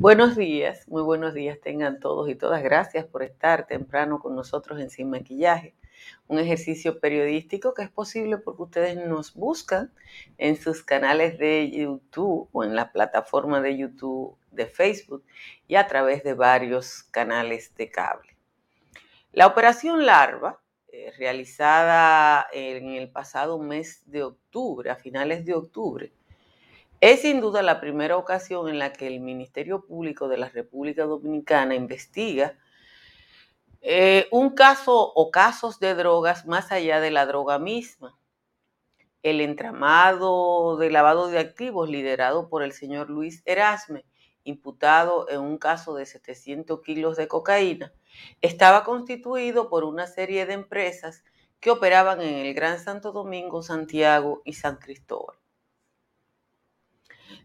Buenos días, muy buenos días tengan todos y todas. Gracias por estar temprano con nosotros en Sin Maquillaje, un ejercicio periodístico que es posible porque ustedes nos buscan en sus canales de YouTube o en la plataforma de YouTube de Facebook y a través de varios canales de cable. La operación Larva eh, realizada en el pasado mes de octubre, a finales de octubre, es sin duda la primera ocasión en la que el Ministerio Público de la República Dominicana investiga eh, un caso o casos de drogas más allá de la droga misma. El entramado de lavado de activos liderado por el señor Luis Erasme, imputado en un caso de 700 kilos de cocaína, estaba constituido por una serie de empresas que operaban en el Gran Santo Domingo, Santiago y San Cristóbal.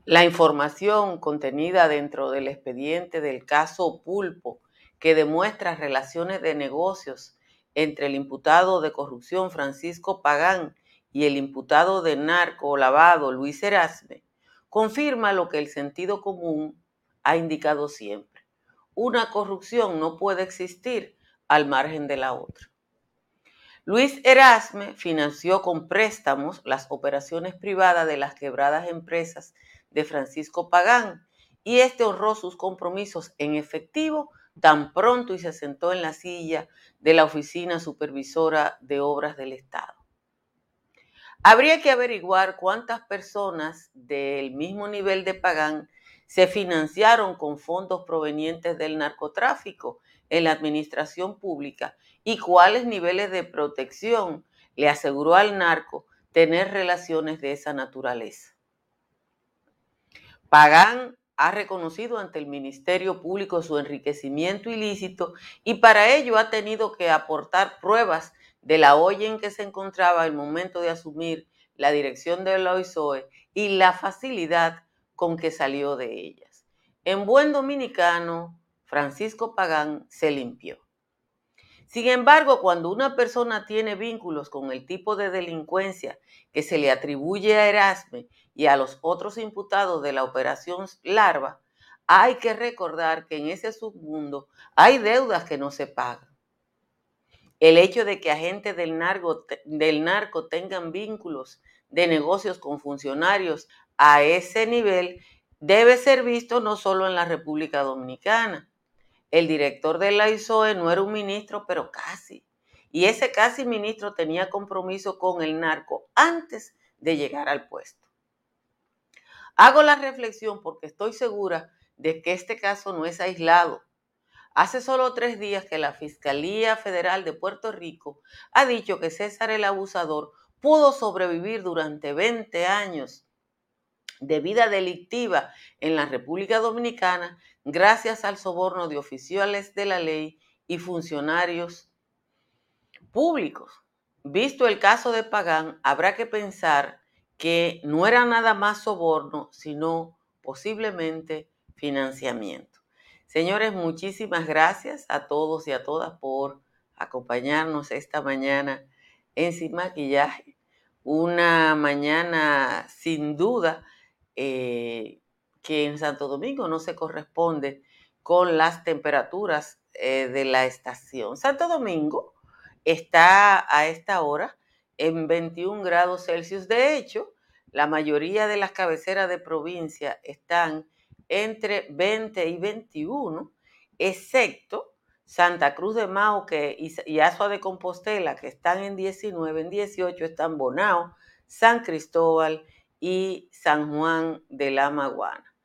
La información contenida dentro del expediente del caso Pulpo, que demuestra relaciones de negocios entre el imputado de corrupción Francisco Pagán y el imputado de narco lavado Luis Erasme, confirma lo que el sentido común ha indicado siempre una corrupción no puede existir al margen de la otra. Luis Erasme financió con préstamos las operaciones privadas de las quebradas empresas de Francisco Pagán y este honró sus compromisos en efectivo tan pronto y se sentó en la silla de la Oficina Supervisora de Obras del Estado. Habría que averiguar cuántas personas del mismo nivel de Pagán se financiaron con fondos provenientes del narcotráfico en la administración pública y cuáles niveles de protección le aseguró al narco tener relaciones de esa naturaleza. Pagán ha reconocido ante el Ministerio Público su enriquecimiento ilícito y para ello ha tenido que aportar pruebas de la olla en que se encontraba al momento de asumir la dirección de la OISOE y la facilidad con que salió de ellas. En buen dominicano, Francisco Pagán se limpió. Sin embargo, cuando una persona tiene vínculos con el tipo de delincuencia que se le atribuye a Erasme y a los otros imputados de la operación Larva, hay que recordar que en ese submundo hay deudas que no se pagan. El hecho de que agentes del narco, del narco tengan vínculos de negocios con funcionarios a ese nivel debe ser visto no solo en la República Dominicana. El director de la ISOE no era un ministro, pero casi. Y ese casi ministro tenía compromiso con el narco antes de llegar al puesto. Hago la reflexión porque estoy segura de que este caso no es aislado. Hace solo tres días que la Fiscalía Federal de Puerto Rico ha dicho que César el Abusador pudo sobrevivir durante 20 años de vida delictiva en la República Dominicana gracias al soborno de oficiales de la ley y funcionarios públicos. Visto el caso de Pagán, habrá que pensar que no era nada más soborno, sino posiblemente financiamiento. Señores, muchísimas gracias a todos y a todas por acompañarnos esta mañana en Sin Maquillaje. Una mañana sin duda eh, que en Santo Domingo no se corresponde con las temperaturas eh, de la estación. Santo Domingo está a esta hora en 21 grados Celsius. De hecho, la mayoría de las cabeceras de provincia están entre 20 y 21, excepto Santa Cruz de Mauque y Azua de Compostela, que están en 19, en 18 están Bonao, San Cristóbal y San Juan de la Maguana.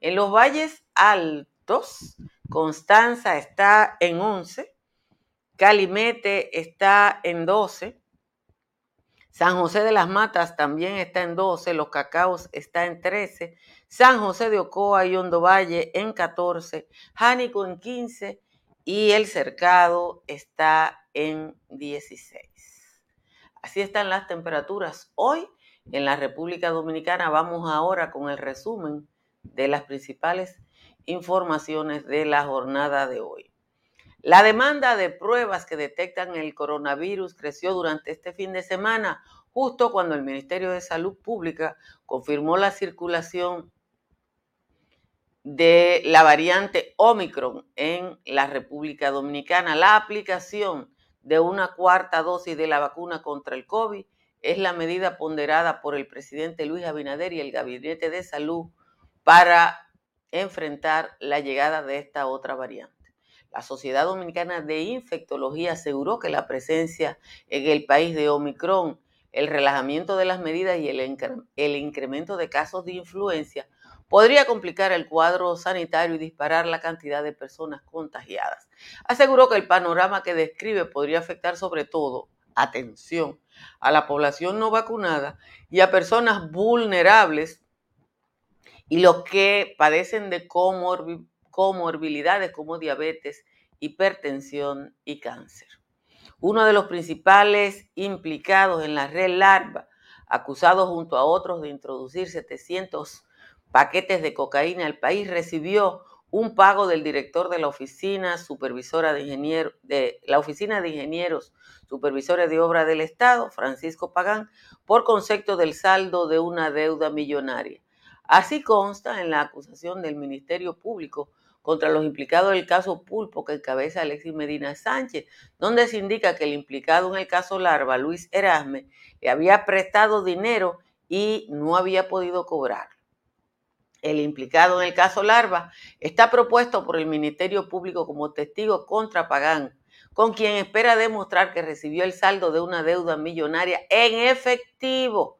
En los valles altos, Constanza está en 11, Calimete está en 12, San José de las Matas también está en 12, Los Cacaos está en 13, San José de Ocoa y Hondo Valle en 14, Jánico en 15 y El Cercado está en 16. Así están las temperaturas hoy en la República Dominicana. Vamos ahora con el resumen de las principales informaciones de la jornada de hoy. La demanda de pruebas que detectan el coronavirus creció durante este fin de semana, justo cuando el Ministerio de Salud Pública confirmó la circulación de la variante Omicron en la República Dominicana. La aplicación de una cuarta dosis de la vacuna contra el COVID es la medida ponderada por el presidente Luis Abinader y el Gabinete de Salud para enfrentar la llegada de esta otra variante. La Sociedad Dominicana de Infectología aseguró que la presencia en el país de Omicron, el relajamiento de las medidas y el, incremento de casos de influencia podría complicar el cuadro sanitario y disparar la cantidad de personas contagiadas. Aseguró que el panorama que describe podría afectar sobre todo, atención, a la población no vacunada y a personas vulnerables y los que padecen de comorbilidades como diabetes, hipertensión y cáncer. Uno de los principales implicados en la red larva, acusado junto a otros de introducir 700 paquetes de cocaína al país, recibió un pago del director de la oficina supervisora de ingenieros de la oficina de ingenieros supervisores de obra del Estado, Francisco Pagán, por concepto del saldo de una deuda millonaria. Así consta en la acusación del Ministerio Público contra los implicados del caso Pulpo que encabeza Alexis Medina Sánchez, donde se indica que el implicado en el caso Larva, Luis Erasme, le había prestado dinero y no había podido cobrar. El implicado en el caso Larva está propuesto por el Ministerio Público como testigo contra Pagán, con quien espera demostrar que recibió el saldo de una deuda millonaria en efectivo.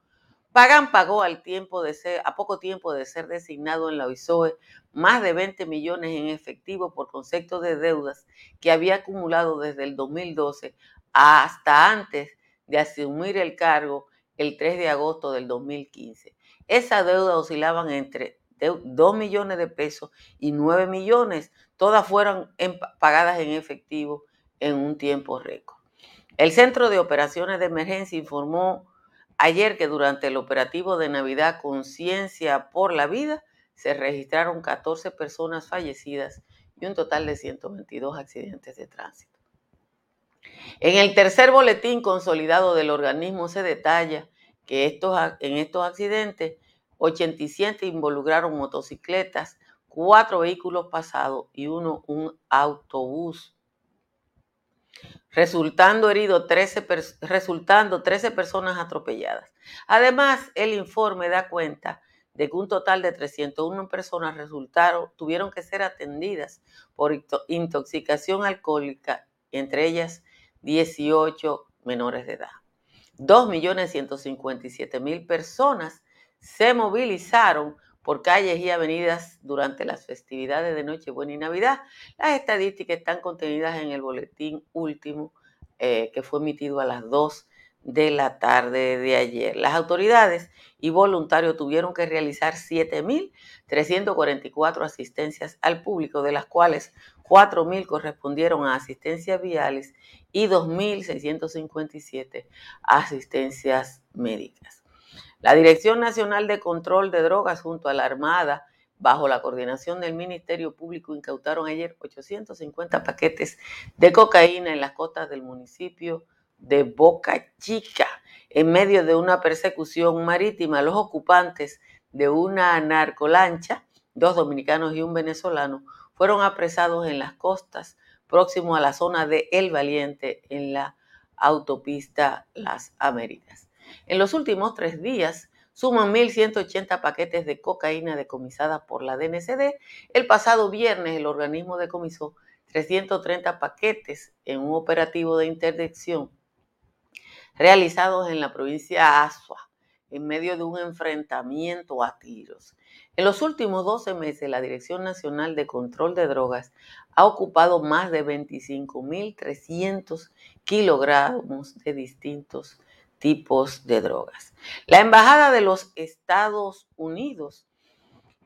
Pagán pagó al tiempo de ser, a poco tiempo de ser designado en la OISOE más de 20 millones en efectivo por concepto de deudas que había acumulado desde el 2012 hasta antes de asumir el cargo el 3 de agosto del 2015. Esa deuda oscilaban entre de 2 millones de pesos y 9 millones, todas fueron pagadas en efectivo en un tiempo récord. El Centro de Operaciones de Emergencia informó ayer que durante el operativo de Navidad Conciencia por la Vida se registraron 14 personas fallecidas y un total de 122 accidentes de tránsito. En el tercer boletín consolidado del organismo se detalla que en estos accidentes 87 involucraron motocicletas, cuatro vehículos pasados y uno un autobús. Resultando herido 13, resultando 13 personas atropelladas. Además, el informe da cuenta de que un total de 301 personas resultaron, tuvieron que ser atendidas por intoxicación alcohólica, entre ellas 18 menores de edad. 2.157.000 personas se movilizaron por calles y avenidas durante las festividades de Nochebuena y Navidad. Las estadísticas están contenidas en el boletín último eh, que fue emitido a las 2 de la tarde de ayer. Las autoridades y voluntarios tuvieron que realizar 7.344 asistencias al público, de las cuales 4.000 correspondieron a asistencias viales y 2.657 asistencias médicas. La Dirección Nacional de Control de Drogas junto a la Armada, bajo la coordinación del Ministerio Público, incautaron ayer 850 paquetes de cocaína en las costas del municipio de Boca Chica, en medio de una persecución marítima. Los ocupantes de una narcolancha, dos dominicanos y un venezolano, fueron apresados en las costas próximo a la zona de El Valiente en la autopista Las Américas. En los últimos tres días suman 1.180 paquetes de cocaína decomisada por la DNCD. El pasado viernes el organismo decomisó 330 paquetes en un operativo de interdicción realizados en la provincia Asua en medio de un enfrentamiento a tiros. En los últimos 12 meses, la Dirección Nacional de Control de Drogas ha ocupado más de 25.300 kilogramos de distintos tipos de drogas. La Embajada de los Estados Unidos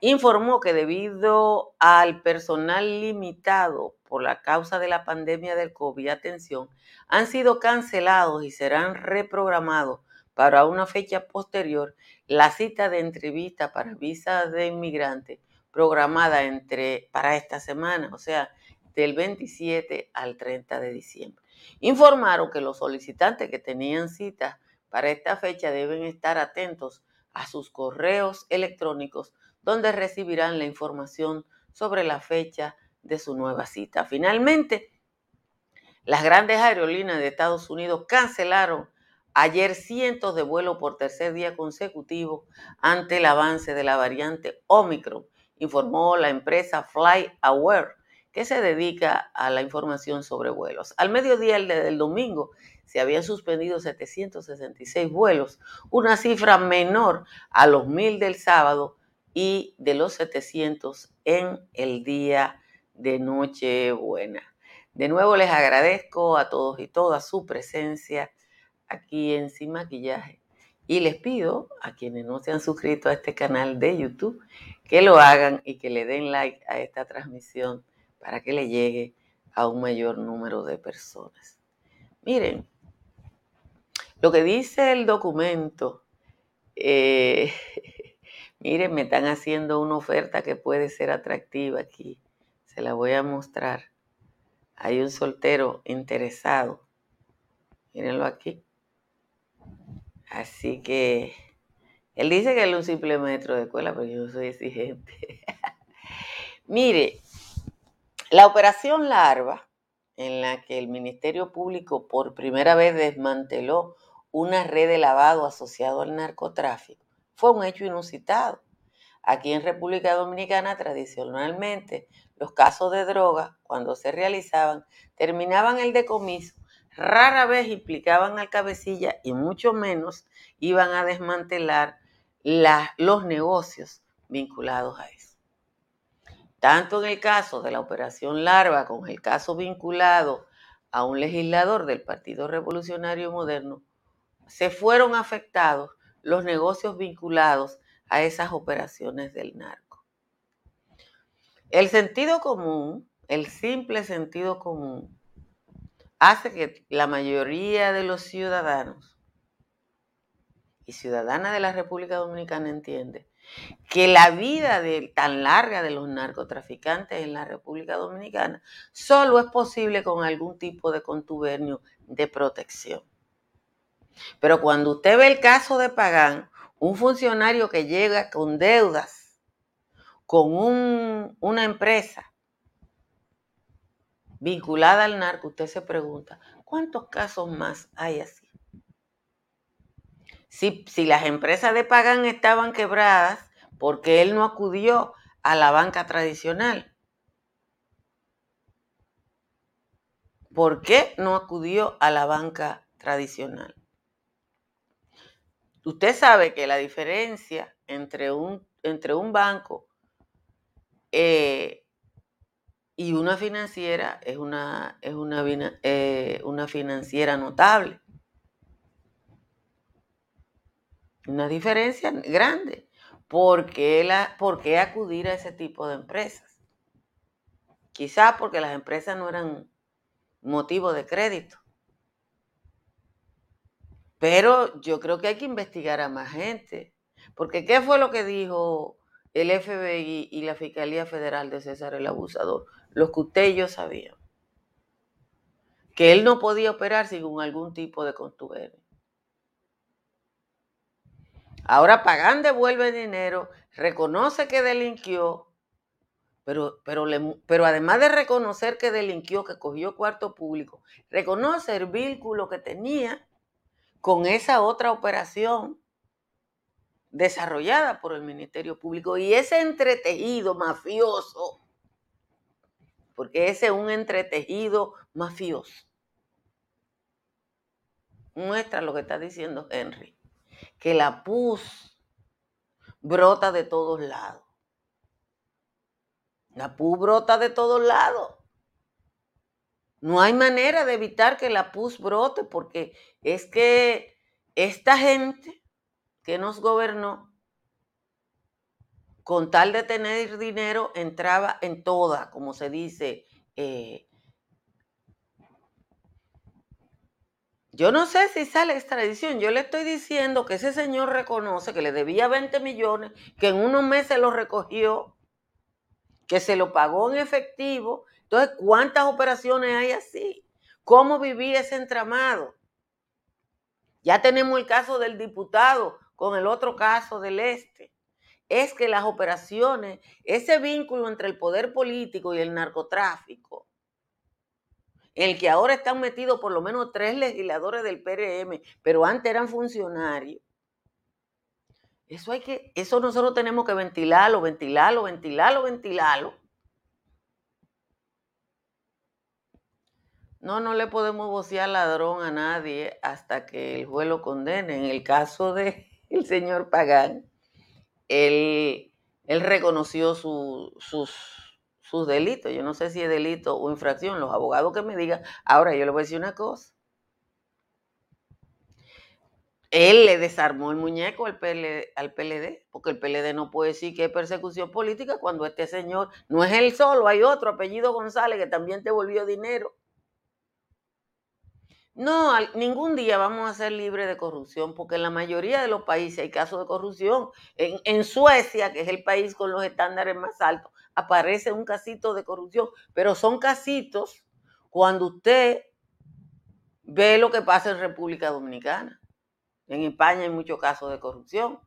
informó que debido al personal limitado por la causa de la pandemia del COVID, atención, han sido cancelados y serán reprogramados para una fecha posterior la cita de entrevista para visas de inmigrante programada entre, para esta semana, o sea, del 27 al 30 de diciembre. Informaron que los solicitantes que tenían cita para esta fecha deben estar atentos a sus correos electrónicos donde recibirán la información sobre la fecha de su nueva cita. Finalmente, las grandes aerolíneas de Estados Unidos cancelaron ayer cientos de vuelos por tercer día consecutivo ante el avance de la variante Omicron, informó la empresa FlyAware, que se dedica a la información sobre vuelos. Al mediodía del domingo se habían suspendido 766 vuelos, una cifra menor a los mil del sábado y de los 700 en el día de Nochebuena. De nuevo les agradezco a todos y todas su presencia aquí en Sin Maquillaje y les pido a quienes no se han suscrito a este canal de YouTube que lo hagan y que le den like a esta transmisión para que le llegue a un mayor número de personas. Miren, lo que dice el documento, eh, miren, me están haciendo una oferta que puede ser atractiva aquí. Se la voy a mostrar. Hay un soltero interesado. Mírenlo aquí. Así que él dice que es un simple maestro de escuela, pero yo soy exigente. Mire, la operación Larva, en la que el Ministerio Público por primera vez desmanteló una red de lavado asociado al narcotráfico. Fue un hecho inusitado. Aquí en República Dominicana tradicionalmente los casos de droga, cuando se realizaban, terminaban el decomiso, rara vez implicaban al cabecilla y mucho menos iban a desmantelar los negocios vinculados a eso. Tanto en el caso de la operación Larva como en el caso vinculado a un legislador del Partido Revolucionario Moderno, se fueron afectados los negocios vinculados a esas operaciones del narco. El sentido común, el simple sentido común, hace que la mayoría de los ciudadanos y ciudadanas de la República Dominicana entiende que la vida tan larga de los narcotraficantes en la República Dominicana solo es posible con algún tipo de contubernio de protección. Pero cuando usted ve el caso de Pagán, un funcionario que llega con deudas con una empresa vinculada al narco, usted se pregunta, ¿cuántos casos más hay así? Si, las empresas de Pagán estaban quebradas, porque él no acudió a la banca tradicional? ¿Por qué no acudió a la banca tradicional? Usted sabe que la diferencia entre un, entre un banco eh, y una financiera es una, es una, eh, una financiera notable. Una diferencia grande. ¿Por qué, la, ¿Por qué acudir a ese tipo de empresas? Quizás porque las empresas no eran motivo de crédito. Pero yo creo que hay que investigar a más gente. Porque ¿qué fue lo que dijo el FBI y la Fiscalía Federal de César el Abusador? Lo que usted y. Que él no podía operar sin algún tipo de contubernio. Ahora Pagán devuelve dinero, reconoce que delinquió, pero, pero, pero además de reconocer que delinquió, que cogió cuarto público, reconoce el vínculo que tenía con esa otra operación desarrollada por el Ministerio Público. Y ese entretejido mafioso, porque ese es un entretejido mafioso, muestra lo que está diciendo Henry, que la pus brota de todos lados. La pus brota de todos lados. No hay manera de evitar que la pus brote porque es que esta gente que nos gobernó, con tal de tener dinero, entraba en toda, como se dice, eh, Yo no sé si sale extradición. Yo le estoy diciendo que ese señor reconoce que le debía 20 millones, que en unos meses lo recogió, que se lo pagó en efectivo. Entonces, ¿cuántas operaciones hay así? ¿Cómo vivía ese entramado? Ya tenemos el caso del diputado con el otro caso del este. Es que las operaciones, ese vínculo entre el poder político y el narcotráfico, el que ahora están metidos por lo menos tres legisladores del PRM, pero antes eran funcionarios. Eso hay que, eso nosotros tenemos que ventilarlo, ventilarlo, ventilarlo, ventilarlo. No, no le podemos vocear ladrón a nadie hasta que el juez lo condene. En el caso del el señor Pagán, él, él reconoció sus sus delitos. Yo no sé si es delito o infracción. Los abogados que me digan. Ahora, yo le voy a decir una cosa. Él le desarmó el muñeco al PLD, al porque el PLD no puede decir que es persecución política cuando este señor no es él solo, hay otro apellido González que también te volvió dinero. No, ningún día vamos a ser libres de corrupción, porque en la mayoría de los países hay casos de corrupción. En, Suecia, que es el país con los estándares más altos, aparece un casito de corrupción, pero son casitos cuando usted ve lo que pasa en República Dominicana. En España hay muchos casos de corrupción,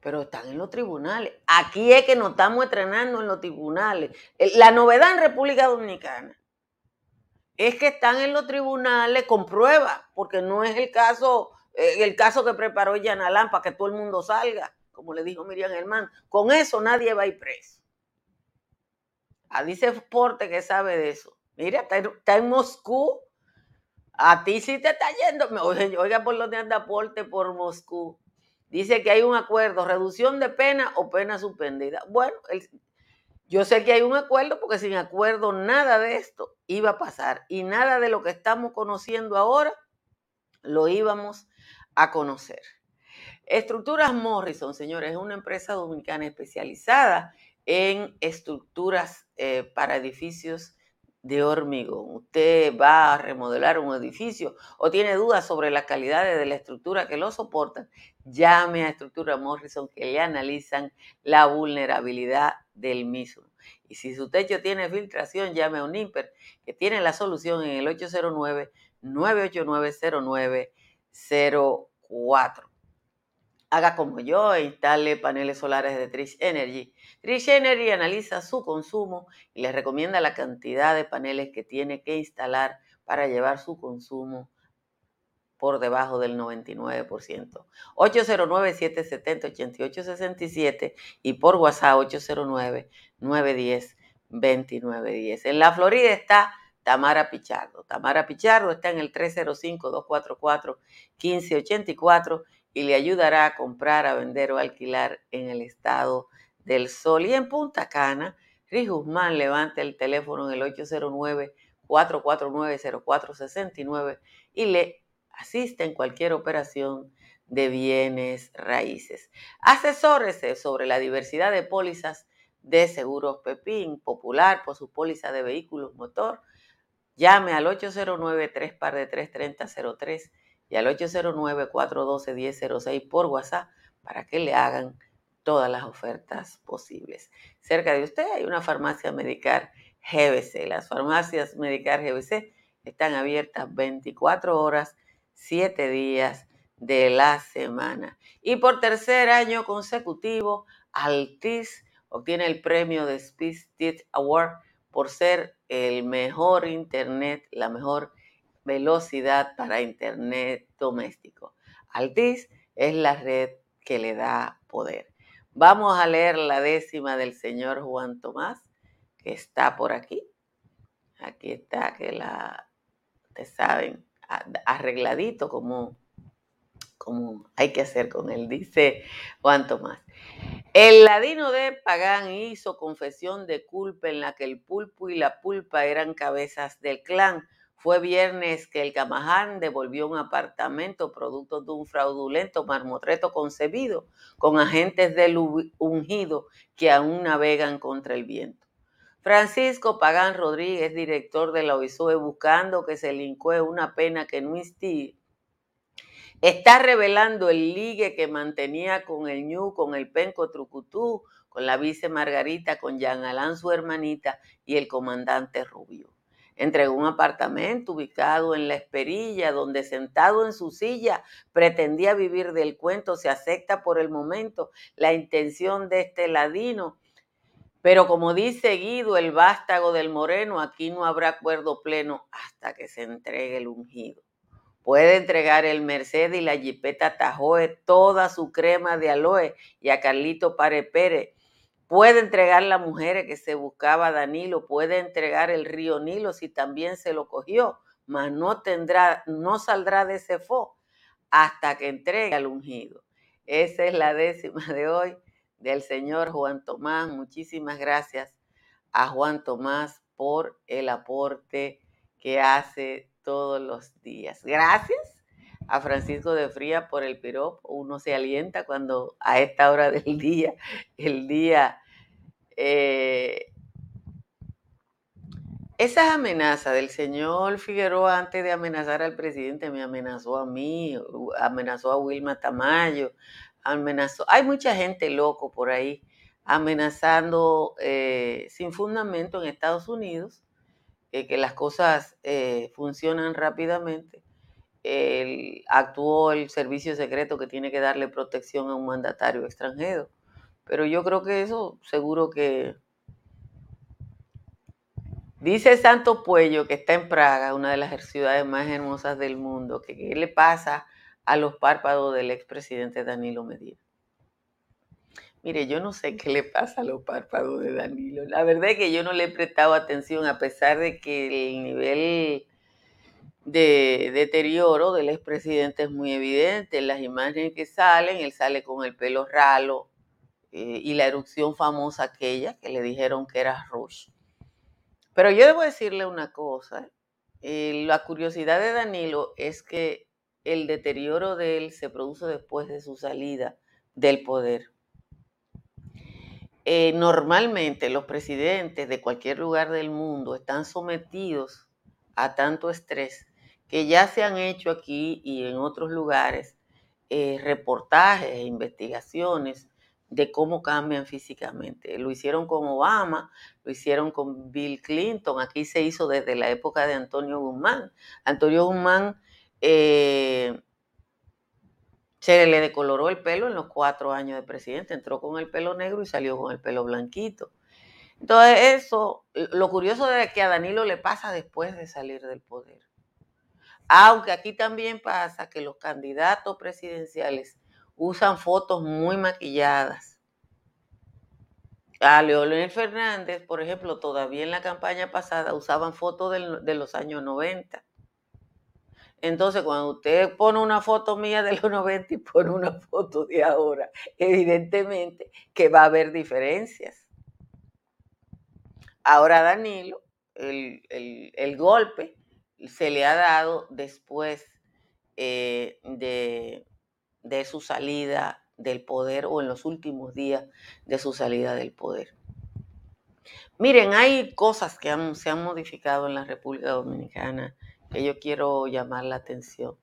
pero están en los tribunales. Aquí es que nos estamos entrenando en los tribunales. La novedad en República Dominicana es que están en los tribunales con pruebas, porque no es el caso, eh, el caso que preparó Yanalán para que todo el mundo salga, como le dijo Miriam Germán. Con eso nadie va a ir preso. A dice Porte que sabe de eso. Mira, está, en Moscú. A ti sí te está yendo. Oiga, por donde anda Porte por Moscú. Dice que hay un acuerdo, reducción de pena o pena suspendida. Bueno, yo sé que hay un acuerdo porque sin acuerdo nada de esto iba a pasar y nada de lo que estamos conociendo ahora lo íbamos a conocer. Estructuras Morrison, señores, es una empresa dominicana especializada en estructuras eh, para edificios de hormigón. Usted va a remodelar un edificio o tiene dudas sobre las calidades de la estructura que lo soportan, llame a Estructura Morrison que le analizan la vulnerabilidad del mismo. Y si su techo tiene filtración, llame a un IMPER que tiene la solución en el 809-989-0904 haga como yo e instale paneles solares de Trish Energy. Trish Energy analiza su consumo y le recomienda la cantidad de paneles que tiene que instalar para llevar su consumo por debajo del 99%. 809-770-8867 y por WhatsApp 809-910-2910. En la Florida está Tamara Pichardo. Tamara Pichardo está en el 305-244-1584 y le ayudará a comprar, a vender o alquilar en el estado del sol. Y en Punta Cana, Riz Guzmán levanta el teléfono en el 809-449-0469 y le asiste en cualquier operación de bienes raíces. Asesórese sobre la diversidad de pólizas de seguros Pepín, popular por su póliza de vehículos motor. Llame al 809 3 par de 33003 y al 809-412-1006 por WhatsApp para que le hagan todas las ofertas posibles. Cerca de usted hay una farmacia Medicar GBC. Las farmacias Medicar GBC están abiertas 24 horas, 7 días de la semana. Y por tercer año consecutivo, Altis obtiene el premio de Speed Award por ser el mejor internet, la mejor velocidad para Internet doméstico. Altis es la red que le da poder. Vamos a leer la décima del señor Juan Tomás, que está por aquí. Aquí está, que la, ustedes saben, arregladito como, como hay que hacer con él, dice Juan Tomás. El ladino de Pagán hizo confesión de culpa en la que el pulpo y la pulpa eran cabezas del clan Fue viernes que el Camaján devolvió un apartamento producto de un fraudulento marmotreto concebido con agentes del ungido que aún navegan contra el viento. Francisco Pagán Rodríguez, director de la OISOE, buscando que se lincue una pena que no instigue, está revelando el ligue que mantenía con el ñu, con el penco Trucutú, con la vice Margarita, con Jean Alán, su hermanita, y el comandante Rubio entregó un apartamento ubicado en La Esperilla, donde sentado en su silla pretendía vivir del cuento. Se acepta por el momento la intención de este ladino. Pero como dice Guido, el vástago del moreno, aquí no habrá acuerdo pleno hasta que se entregue el ungido. Puede entregar el Mercedes y la Jipeta Tajoe toda su crema de aloe y a Carlito Pare Pérez Puede entregar la mujer que se buscaba Danilo, puede entregar el río Nilo si también se lo cogió, mas no tendrá, no saldrá de ese fo hasta que entregue al ungido. Esa es la décima de hoy del señor Juan Tomás. Muchísimas gracias a Juan Tomás por el aporte que hace todos los días. Gracias a Francisco de Fría por el piropo. Uno se alienta cuando a esta hora del día, el día... Eh, esas amenazas del señor Figueroa antes de amenazar al presidente me amenazó a mí, amenazó a Wilma Tamayo, amenazó. Hay mucha gente loco por ahí amenazando eh, sin fundamento en Estados Unidos, eh, que las cosas funcionan rápidamente actuó el servicio secreto que tiene que darle protección a un mandatario extranjero. Pero yo creo que eso seguro que... Dice Santo Puello, que está en Praga, una de las ciudades más hermosas del mundo, que qué le pasa a los párpados del expresidente Danilo Medina. Mire, yo no sé qué le pasa a los párpados de Danilo. La verdad es que yo no le he prestado atención, a pesar de que el nivel de deterioro del expresidente es muy evidente. En las imágenes que salen, él sale con el pelo ralo eh, y la erupción famosa aquella que le dijeron que era Rush. Pero yo debo decirle una cosa. Eh, la curiosidad de Danilo es que el deterioro de él se produce después de su salida del poder. Eh, normalmente los presidentes de cualquier lugar del mundo están sometidos a tanto estrés que ya se han hecho aquí y en otros lugares eh, reportajes e investigaciones de cómo cambian físicamente. Lo hicieron con Obama, lo hicieron con Bill Clinton, aquí se hizo desde la época de Antonio Guzmán. Antonio Guzmán eh, se le decoloró el pelo en los cuatro años de presidente, entró con el pelo negro y salió con el pelo blanquito. Entonces eso, lo curioso es que a Danilo le pasa después de salir del poder. Aunque aquí también pasa que los candidatos presidenciales usan fotos muy maquilladas. A Leonel Fernández, por ejemplo, todavía en la campaña pasada usaban fotos de los años 90. Entonces, cuando usted pone una foto mía de los 90 y pone una foto de ahora, evidentemente que va a haber diferencias. Ahora Danilo, el, el golpe se le ha dado después eh, de, su salida del poder o en los últimos días de su salida del poder. Miren, hay cosas que se han modificado en la República Dominicana que yo quiero llamar la atención.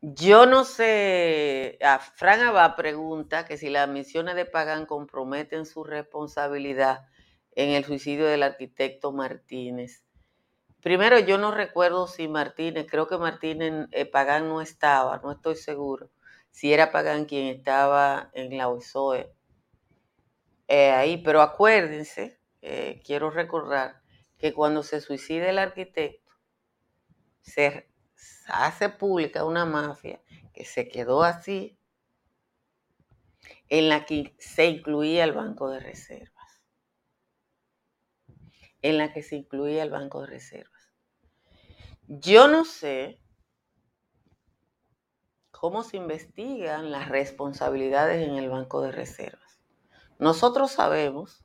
Yo no sé, a Fran Abba pregunta que si las misiones de Pagan comprometen su responsabilidad en el suicidio del arquitecto Martínez. Primero, yo no recuerdo si Martínez, creo que Martínez eh, Pagán no estaba, no estoy seguro si era Pagán quien estaba en la OSOE eh, ahí, pero acuérdense, eh, quiero recordar que cuando se suicida el arquitecto, se hace pública una mafia que se quedó así, en la que se incluía el Banco de Reserva en la que se incluía el Banco de Reservas. Yo no sé cómo se investigan las responsabilidades en el Banco de Reservas. Nosotros sabemos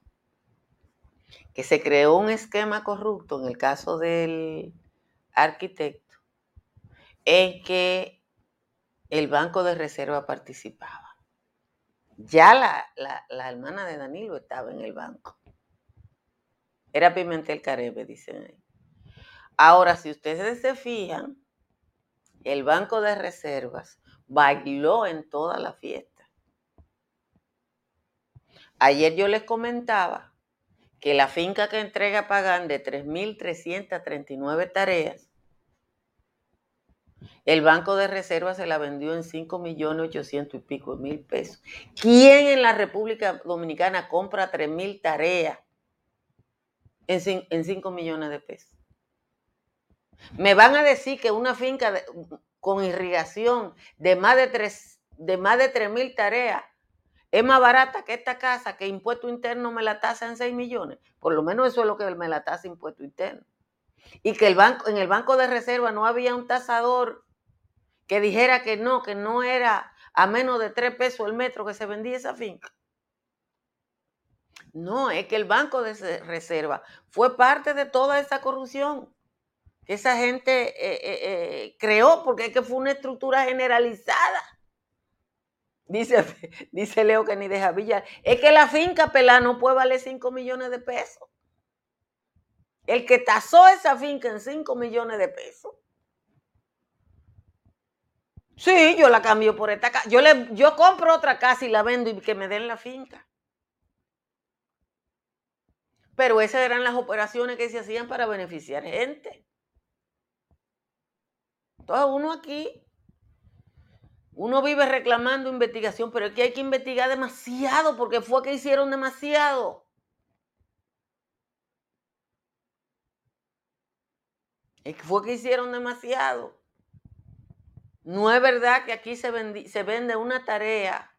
que se creó un esquema corrupto en el caso del arquitecto en que el Banco de Reserva participaba. Ya la, hermana de Danilo estaba en el banco. Era Pimentel Carebe, dicen ahí. Ahora, si ustedes se fijan, el Banco de Reservas bailó en toda la fiesta. Ayer yo les comentaba que la finca que entrega Pagan de 3.339 tareas, el Banco de Reservas se la vendió en 5 millones 800 y pico mil pesos. ¿Quién en la República Dominicana compra 3.000 tareas en, en 5 millones de pesos? Me van a decir que una finca con irrigación de más de tres, de más de mil tareas es más barata que esta casa que impuesto interno me la tasa en 6 millones. Por lo menos eso es lo que me la tasa impuesto interno. Y que el banco, en el banco de reserva no había un tasador que dijera que no, que no era a menos de 3 pesos el metro que se vendía esa finca. No, es que el banco de reserva fue parte de toda esa corrupción que esa gente eh, eh, eh, creó, porque es que fue una estructura generalizada. Dice, dice Leo que ni deja Villa. Es que la finca pelá no puede valer 5 millones de pesos. El que tasó esa finca en 5 millones de pesos. Sí, yo la cambio por esta casa. Yo, le, yo compro otra casa y la vendo y que me den la finca. Pero esas eran las operaciones que se hacían para beneficiar gente. Entonces uno aquí, uno vive reclamando investigación, pero que hay que investigar demasiado porque fue que hicieron demasiado. Fue que hicieron demasiado. No es verdad que aquí se, se vende una tarea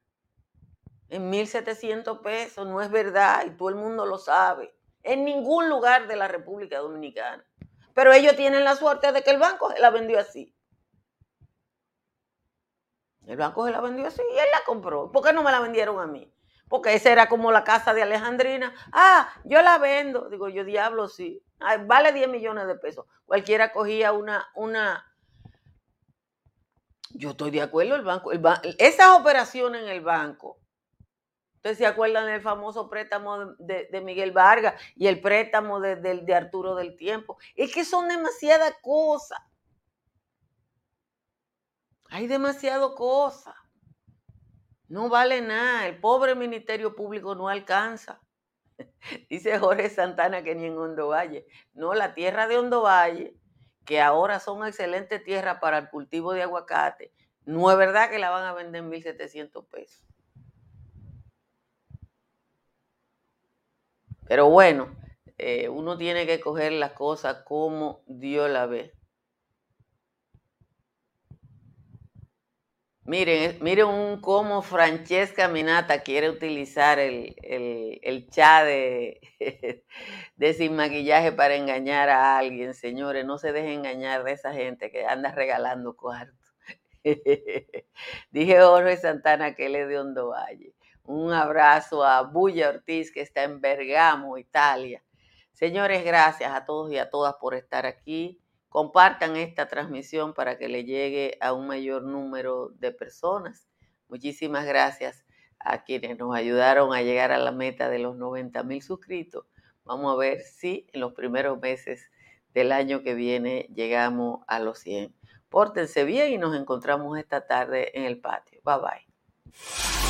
en 1.700 pesos, no es verdad y todo el mundo lo sabe. En ningún lugar de la República Dominicana. Pero ellos tienen la suerte de que el banco se la vendió así. El banco se la vendió así y él la compró. ¿Por qué no me la vendieron a mí? Porque esa era como la casa de Alejandrina. Ah, yo la vendo. Digo, yo diablo, sí. vale 10 millones de pesos. Cualquiera cogía una, una. Yo estoy de acuerdo, el banco, el esas operaciones en el banco. Ustedes se acuerdan del famoso préstamo de, Miguel Vargas y el préstamo de, Arturo del Tiempo. Es que son demasiadas cosas. Hay demasiado cosa. No vale nada. El pobre Ministerio Público no alcanza. Dice Jorge Santana que ni en Hondo Valle. No, la tierra de Hondo Valle, que ahora son excelentes tierras para el cultivo de aguacate, no es verdad que la van a vender en 1.700 pesos. Pero bueno, eh, uno tiene que coger las cosas como Dios la ve. Miren, miren un cómo Francesca Minata quiere utilizar el, el, chat de, sin maquillaje para engañar a alguien. Señores, no se dejen engañar de esa gente que anda regalando cuartos. Dije Jorge Santana que él es de Hondo Valle. Un abrazo a Bulla Ortiz que está en Bergamo, Italia. Señores, gracias a todos y a todas por estar aquí. Compartan esta transmisión para que le llegue a un mayor número de personas. Muchísimas gracias a quienes nos ayudaron a llegar a la meta de los 90 mil suscritos. Vamos a ver si en los primeros meses del año que viene llegamos a los 100. Pórtense bien y nos encontramos esta tarde en el patio. Bye bye.